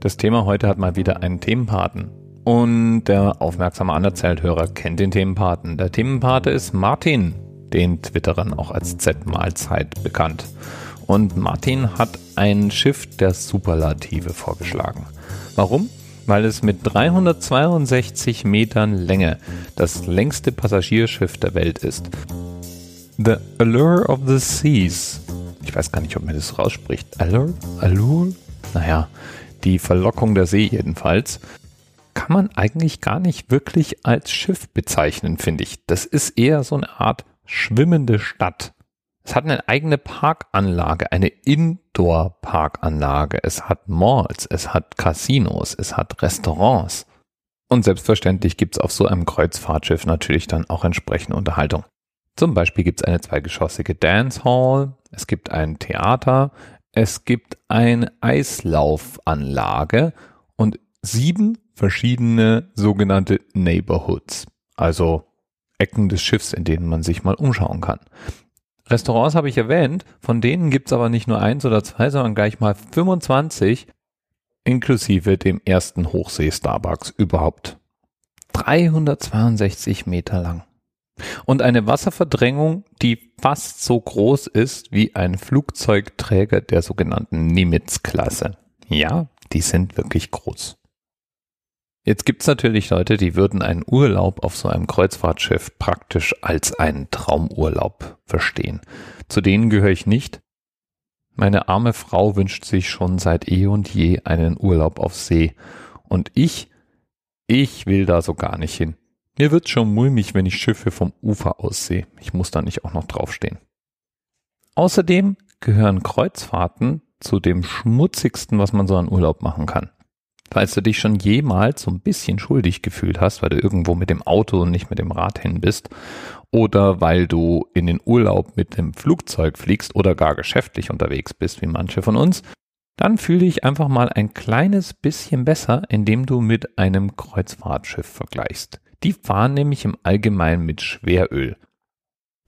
Das Thema heute hat mal wieder einen Themenpaten. Und der aufmerksame Anerzählt-Hörer kennt den Themenpaten. Der Themenpate ist Martin, den Twitterern auch als Z-Mahlzeit bekannt. Und Martin hat ein Schiff der Superlative vorgeschlagen. Warum? Weil es mit 362 Metern Länge das längste Passagierschiff der Welt ist. The Allure of the Seas. Ich weiß gar nicht, ob man das rausspricht. Allure? Allure? Naja, die Verlockung der See jedenfalls, kann man eigentlich gar nicht wirklich als Schiff bezeichnen, finde ich. Das ist eher so eine Art schwimmende Stadt. Es hat eine eigene Parkanlage, eine Indoor-Parkanlage. Es hat Malls, es hat Casinos, es hat Restaurants. Und selbstverständlich gibt es auf so einem Kreuzfahrtschiff natürlich dann auch entsprechende Unterhaltung. Zum Beispiel gibt es eine zweigeschossige Dance Hall, es gibt ein Theater, es gibt eine Eislaufanlage und sieben verschiedene sogenannte Neighborhoods, also Ecken des Schiffs, in denen man sich mal umschauen kann. Restaurants habe ich erwähnt, von denen gibt es aber nicht nur eins oder zwei, sondern gleich mal 25, inklusive dem ersten Hochsee-Starbucks überhaupt. 362 Meter lang. Und eine Wasserverdrängung, die fast so groß ist wie ein Flugzeugträger der sogenannten Nimitz-Klasse. Ja, die sind wirklich groß. Jetzt gibt's natürlich Leute, die würden einen Urlaub auf so einem Kreuzfahrtschiff praktisch als einen Traumurlaub verstehen. Zu denen gehöre ich nicht. Meine arme Frau wünscht sich schon seit eh und je einen Urlaub auf See. Und ich, ich will da so gar nicht hin. Mir wird schon mulmig, wenn ich Schiffe vom Ufer aus sehe. Ich muss da nicht auch noch draufstehen. Außerdem gehören Kreuzfahrten zu dem schmutzigsten, was man so an Urlaub machen kann. Falls du dich schon jemals so ein bisschen schuldig gefühlt hast, weil du irgendwo mit dem Auto und nicht mit dem Rad hin bist, oder weil du in den Urlaub mit dem Flugzeug fliegst oder gar geschäftlich unterwegs bist, wie manche von uns, dann fühle dich einfach mal ein kleines bisschen besser, indem du mit einem Kreuzfahrtschiff vergleichst. Die fahren nämlich im Allgemeinen mit Schweröl.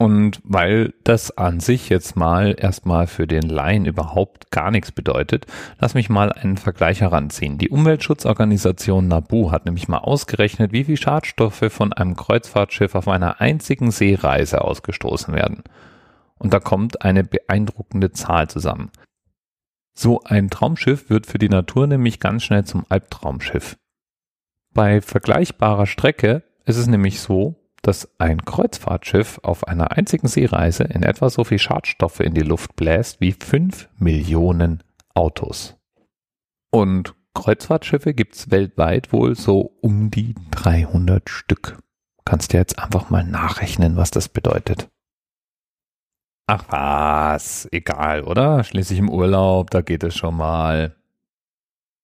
Und weil das an sich jetzt mal erstmal für den Laien überhaupt gar nichts bedeutet, lass mich mal einen Vergleich heranziehen. Die Umweltschutzorganisation NABU hat nämlich mal ausgerechnet, wie viel Schadstoffe von einem Kreuzfahrtschiff auf einer einzigen Seereise ausgestoßen werden. Und da kommt eine beeindruckende Zahl zusammen. So ein Traumschiff wird für die Natur nämlich ganz schnell zum Albtraumschiff. Bei vergleichbarer Strecke ist es nämlich so, dass ein Kreuzfahrtschiff auf einer einzigen Seereise in etwa so viel Schadstoffe in die Luft bläst wie fünf Millionen Autos. Und Kreuzfahrtschiffe gibt's weltweit wohl so um die 300 Stück. Kannst du jetzt einfach mal nachrechnen, was das bedeutet. Ach was, egal, oder? Schließlich im Urlaub, da geht es schon mal.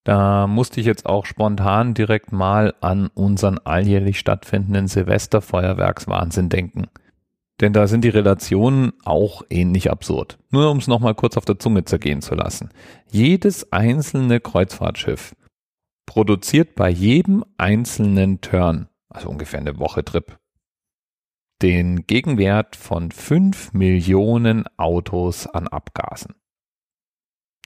Da musste ich jetzt auch spontan direkt mal an unseren alljährlich stattfindenden Silvesterfeuerwerkswahnsinn denken. Denn da sind die Relationen auch ähnlich absurd. Nur um es nochmal kurz auf der Zunge zergehen zu lassen. Jedes einzelne Kreuzfahrtschiff produziert bei jedem einzelnen Turn, also ungefähr eine Woche Trip, den Gegenwert von fünf Millionen Autos an Abgasen.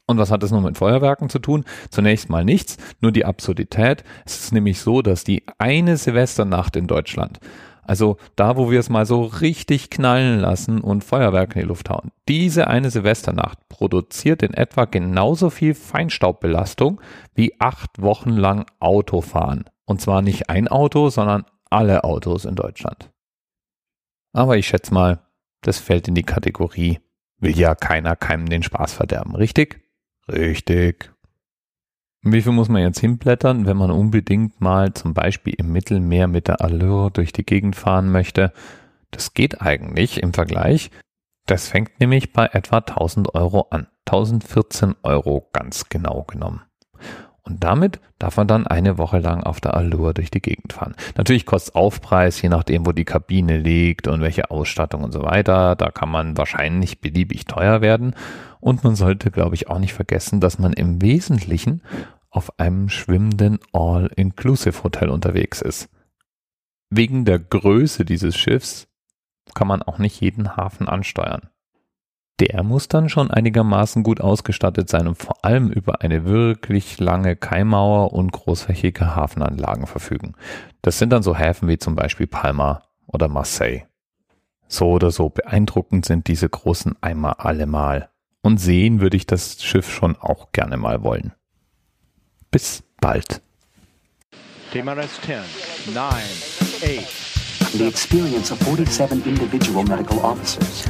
Und was hat das nun mit Feuerwerken zu tun? Zunächst mal nichts, nur die Absurdität. Es ist nämlich so, dass die eine Silvesternacht in Deutschland, also da, wo wir es mal so richtig knallen lassen und Feuerwerke in die Luft hauen, diese eine Silvesternacht produziert in etwa genauso viel Feinstaubbelastung wie acht Wochen lang Autofahren. Und zwar nicht ein Auto, sondern alle Autos in Deutschland. Aber ich schätze mal, das fällt in die Kategorie, will ja keiner keinem den Spaß verderben, richtig? Richtig. Wie viel muss man jetzt hinblättern, wenn man unbedingt mal zum Beispiel im Mittelmeer mit der Allure durch die Gegend fahren möchte? Das geht eigentlich im Vergleich. Das fängt nämlich bei etwa 1000 Euro an. 1014 Euro ganz genau genommen. Und damit darf man dann eine Woche lang auf der Allure durch die Gegend fahren. Natürlich kostet Aufpreis, je nachdem, wo die Kabine liegt und welche Ausstattung und so weiter. Da kann man wahrscheinlich beliebig teuer werden. Und man sollte, glaube ich, auch nicht vergessen, dass man im Wesentlichen auf einem schwimmenden All-Inclusive-Hotel unterwegs ist. Wegen der Größe dieses Schiffs kann man auch nicht jeden Hafen ansteuern. Der muss dann schon einigermaßen gut ausgestattet sein und vor allem über eine wirklich lange Kaimauer und großflächige Hafenanlagen verfügen. Das sind dann so Häfen wie zum Beispiel Palma oder Marseille. So oder so beeindruckend sind diese großen Eimer allemal. Und sehen würde ich das Schiff schon auch gerne mal wollen. Bis bald. TMRS 10, 9, 8. The experience of 47 individual medical officers.